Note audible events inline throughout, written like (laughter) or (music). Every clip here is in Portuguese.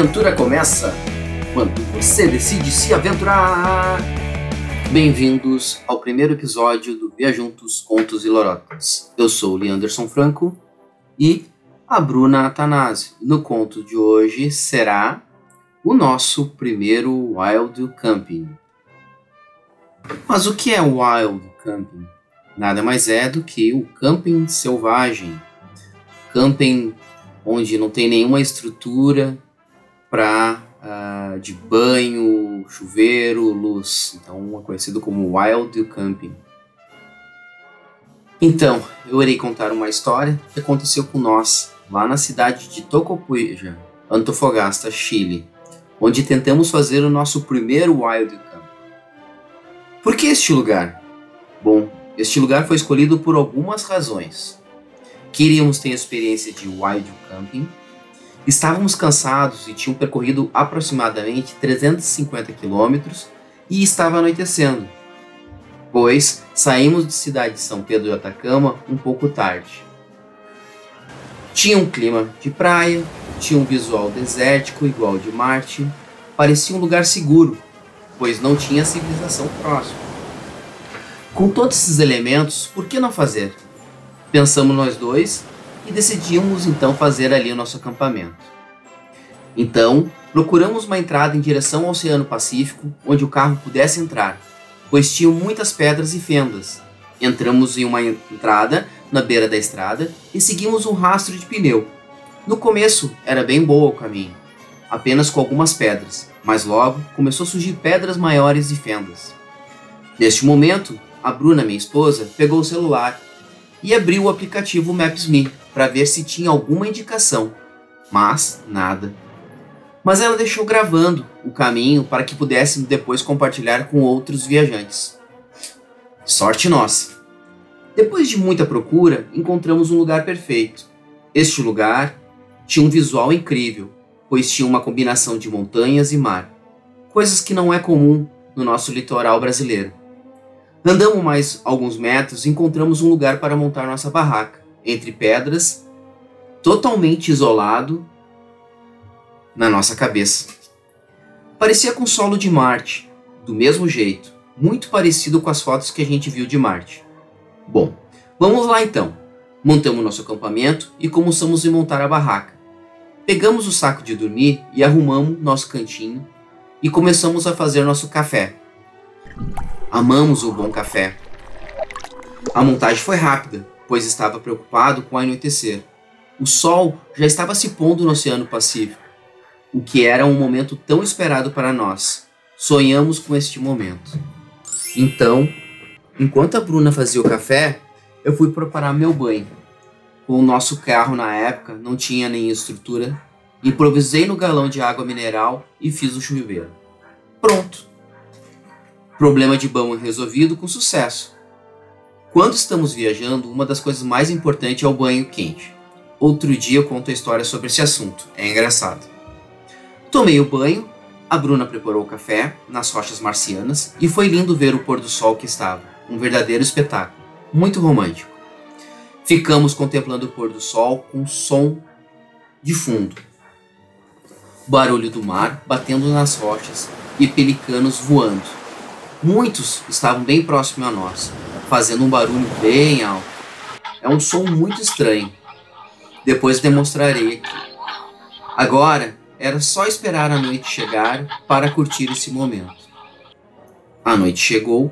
aventura começa quando você decide se aventurar. Bem-vindos ao primeiro episódio do Via Juntos Contos e Lorotas. Eu sou o Leanderson Franco e a Bruna Atanásio. No conto de hoje será o nosso primeiro Wild Camping. Mas o que é Wild Camping? Nada mais é do que o camping selvagem. Camping onde não tem nenhuma estrutura para uh, ah, de banho, chuveiro, luz. Então é conhecido como Wild Camping. Então, eu irei contar uma história que aconteceu com nós lá na cidade de Tocopuja, Antofagasta, Chile, onde tentamos fazer o nosso primeiro Wild Camping. Por que este lugar? Bom, este lugar foi escolhido por algumas razões. Queríamos ter experiência de wild camping, estávamos cansados e tinham percorrido aproximadamente 350 quilômetros e estava anoitecendo, pois saímos de cidade de São Pedro de Atacama um pouco tarde. Tinha um clima de praia, tinha um visual desértico igual de Marte, parecia um lugar seguro, pois não tinha civilização próxima. Com todos esses elementos, por que não fazer? Pensamos nós dois e decidimos então fazer ali o nosso acampamento. Então, procuramos uma entrada em direção ao Oceano Pacífico onde o carro pudesse entrar, pois tinham muitas pedras e fendas. Entramos em uma entrada na beira da estrada e seguimos um rastro de pneu. No começo era bem boa o caminho, apenas com algumas pedras, mas logo começou a surgir pedras maiores e fendas. Neste momento, a Bruna, minha esposa, pegou o celular e abriu o aplicativo Maps.me para ver se tinha alguma indicação, mas nada. Mas ela deixou gravando o caminho para que pudéssemos depois compartilhar com outros viajantes. Sorte nossa! Depois de muita procura, encontramos um lugar perfeito. Este lugar tinha um visual incrível, pois tinha uma combinação de montanhas e mar, coisas que não é comum no nosso litoral brasileiro. Andamos mais alguns metros e encontramos um lugar para montar nossa barraca, entre pedras, totalmente isolado na nossa cabeça. Parecia com o solo de Marte, do mesmo jeito, muito parecido com as fotos que a gente viu de Marte. Bom, vamos lá então. Montamos nosso acampamento e começamos a montar a barraca. Pegamos o saco de dormir e arrumamos nosso cantinho e começamos a fazer nosso café. Amamos o bom café. A montagem foi rápida, pois estava preocupado com o anoitecer. O sol já estava se pondo no Oceano Pacífico, o que era um momento tão esperado para nós. Sonhamos com este momento. Então, enquanto a Bruna fazia o café, eu fui preparar meu banho. Com o nosso carro na época não tinha nem estrutura, improvisei no galão de água mineral e fiz o chuveiro. Pronto! Problema de banho resolvido com sucesso. Quando estamos viajando, uma das coisas mais importantes é o banho quente. Outro dia eu conto a história sobre esse assunto, é engraçado. Tomei o banho, a Bruna preparou o café nas rochas marcianas e foi lindo ver o pôr do sol que estava, um verdadeiro espetáculo, muito romântico. Ficamos contemplando o pôr do sol com som de fundo. barulho do mar batendo nas rochas e pelicanos voando. Muitos estavam bem próximos a nós, fazendo um barulho bem alto. É um som muito estranho. Depois demonstrarei aqui. Agora era só esperar a noite chegar para curtir esse momento. A noite chegou,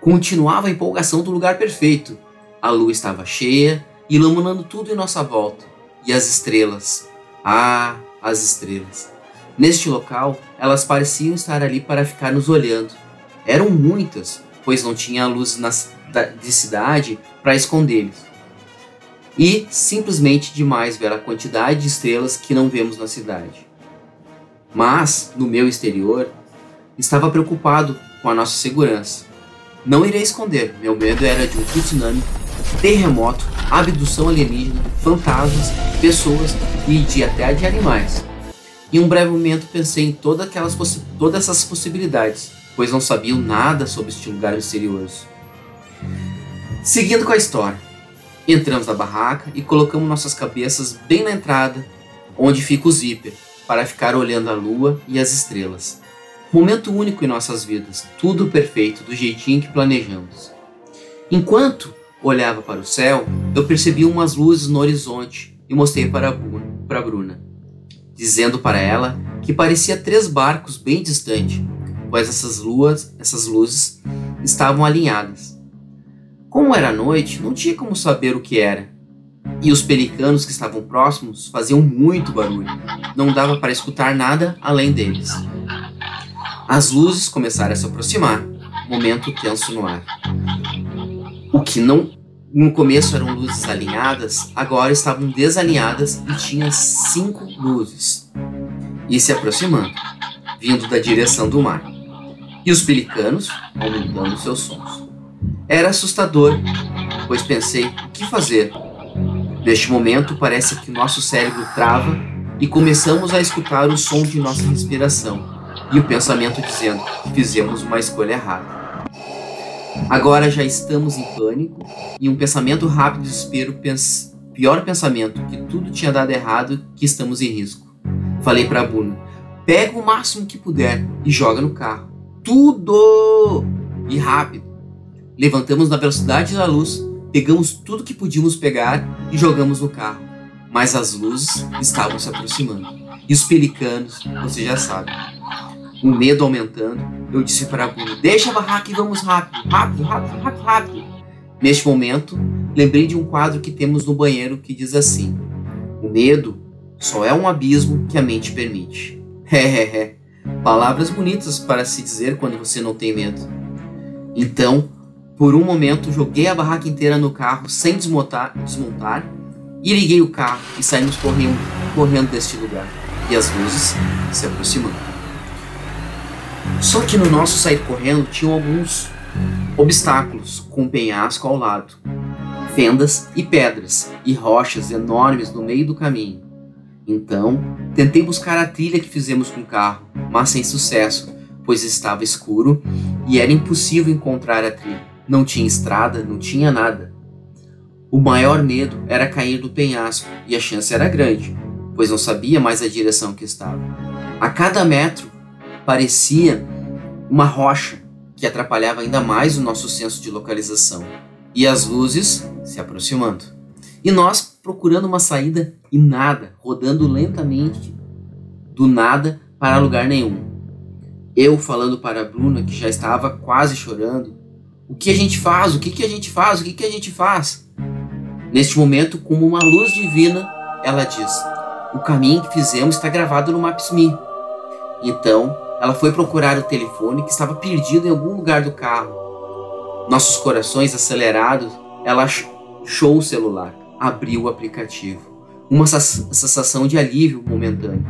continuava a empolgação do lugar perfeito. A lua estava cheia, iluminando tudo em nossa volta. E as estrelas. Ah, as estrelas. Neste local, elas pareciam estar ali para ficar nos olhando eram muitas, pois não tinha luz na, de cidade para escondê-los. E simplesmente demais ver a quantidade de estrelas que não vemos na cidade. Mas, no meu exterior, estava preocupado com a nossa segurança. Não irei esconder, meu medo era de um tsunami, terremoto, abdução alienígena, fantasmas, pessoas e de até de animais. Em um breve momento pensei em todas, aquelas todas essas possibilidades pois não sabiam nada sobre este lugar misterioso. Seguindo com a história, entramos na barraca e colocamos nossas cabeças bem na entrada, onde fica o zíper, para ficar olhando a lua e as estrelas. Momento único em nossas vidas, tudo perfeito, do jeitinho que planejamos. Enquanto olhava para o céu, eu percebi umas luzes no horizonte e mostrei para a Bruna, dizendo para ela que parecia três barcos bem distantes, pois essas luas, essas luzes estavam alinhadas. Como era noite, não tinha como saber o que era, e os pelicanos que estavam próximos faziam muito barulho. Não dava para escutar nada além deles. As luzes começaram a se aproximar, momento tenso no ar. O que não no começo eram luzes alinhadas, agora estavam desalinhadas e tinha cinco luzes. E se aproximando, vindo da direção do mar. E os pelicanos aumentando seus sons. Era assustador, pois pensei: o que fazer? Neste momento, parece que nosso cérebro trava e começamos a escutar o som de nossa respiração e o pensamento dizendo que fizemos uma escolha errada. Agora já estamos em pânico e um pensamento rápido de desespero, pens pior pensamento, que tudo tinha dado errado, que estamos em risco. Falei para Bruno, pega o máximo que puder e joga no carro. Tudo! E rápido. Levantamos na velocidade da luz Pegamos tudo que podíamos pegar e jogamos no carro, mas as luzes estavam se aproximando. E os pelicanos, você já sabe. O medo aumentando, eu disse para Bruno: Deixa a barraca e vamos rápido, rápido, rápido, rápido, rápido. Neste momento, lembrei de um quadro que temos no banheiro que diz assim: O medo só é um abismo que a mente permite. Hehehe. (laughs) Palavras bonitas para se dizer quando você não tem medo. Então, por um momento, joguei a barraca inteira no carro sem desmontar, desmontar e liguei o carro e saímos correndo, correndo deste lugar. E as luzes se aproximando. Só que no nosso sair correndo tinham alguns obstáculos com um penhasco ao lado, fendas e pedras e rochas enormes no meio do caminho. Então, tentei buscar a trilha que fizemos com o carro, mas sem sucesso, pois estava escuro e era impossível encontrar a trilha. Não tinha estrada, não tinha nada. O maior medo era cair do penhasco e a chance era grande, pois não sabia mais a direção que estava. A cada metro parecia uma rocha que atrapalhava ainda mais o nosso senso de localização. E as luzes se aproximando. E nós procurando uma saída e nada, rodando lentamente do nada para lugar nenhum. Eu falando para a Bruna, que já estava quase chorando, o que a gente faz? O que, que a gente faz? O que, que a gente faz? Neste momento, como uma luz divina, ela diz: O caminho que fizemos está gravado no Maps.me. Então, ela foi procurar o telefone que estava perdido em algum lugar do carro. Nossos corações acelerados, ela achou o celular, abriu o aplicativo. Uma sensação de alívio momentâneo.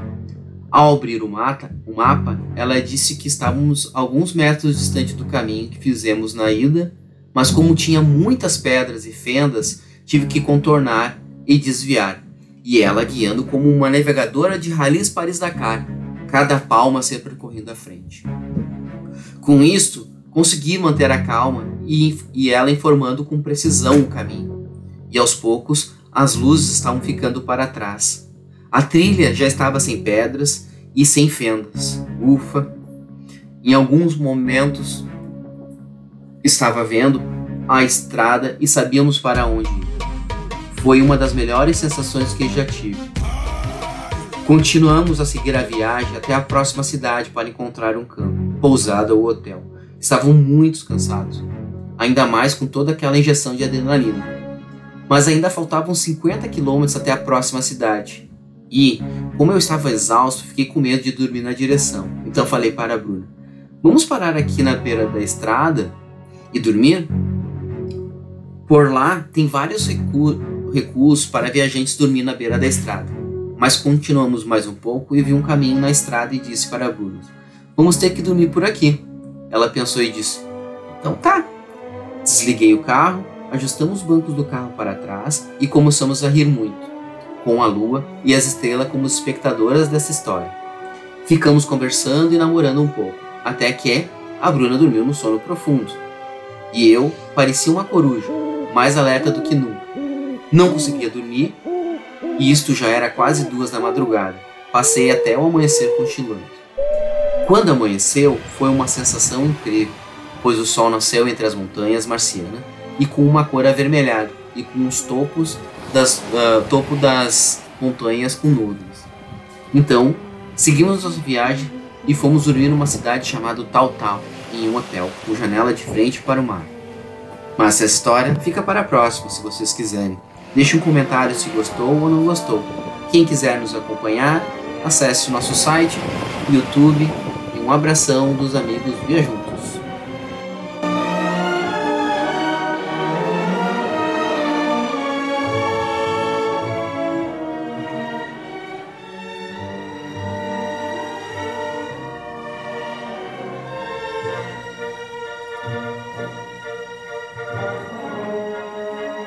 Ao abrir o, mata, o mapa, ela disse que estávamos alguns metros distante do caminho que fizemos na ida, mas como tinha muitas pedras e fendas, tive que contornar e desviar. E ela guiando como uma navegadora de ralis Paris-Dakar, cada palma sempre correndo à frente. Com isto, consegui manter a calma e, e ela informando com precisão o caminho. E aos poucos, as luzes estavam ficando para trás a trilha já estava sem pedras e sem fendas. Ufa! Em alguns momentos estava vendo a estrada e sabíamos para onde ir. Foi uma das melhores sensações que já tive. Continuamos a seguir a viagem até a próxima cidade para encontrar um campo, pousada ou hotel. Estavam muito cansados, ainda mais com toda aquela injeção de adrenalina. Mas ainda faltavam 50 quilômetros até a próxima cidade e, como eu estava exausto, fiquei com medo de dormir na direção. Então falei para a Bruna: Vamos parar aqui na beira da estrada e dormir? Por lá tem vários recu recursos para viajantes dormir na beira da estrada. Mas continuamos mais um pouco e vi um caminho na estrada e disse para a Bruna: Vamos ter que dormir por aqui. Ela pensou e disse: Então tá. Desliguei o carro, ajustamos os bancos do carro para trás e começamos a rir muito com a lua e as estrelas como espectadoras dessa história. Ficamos conversando e namorando um pouco, até que a Bruna dormiu no sono profundo. E eu parecia uma coruja, mais alerta do que nunca. Não conseguia dormir, e isto já era quase duas da madrugada. Passei até o amanhecer cochilando. Quando amanheceu, foi uma sensação incrível, pois o sol nasceu entre as montanhas marcianas e com uma cor avermelhada e com os topos das uh, topo das montanhas com nuvens. Então, seguimos nossa viagem e fomos dormir numa cidade chamada Tal Tal, em um hotel com janela de frente para o mar. Mas essa história fica para a próxima, se vocês quiserem. Deixe um comentário se gostou ou não gostou. Quem quiser nos acompanhar, acesse nosso site, YouTube e um abração dos amigos Viajuntos.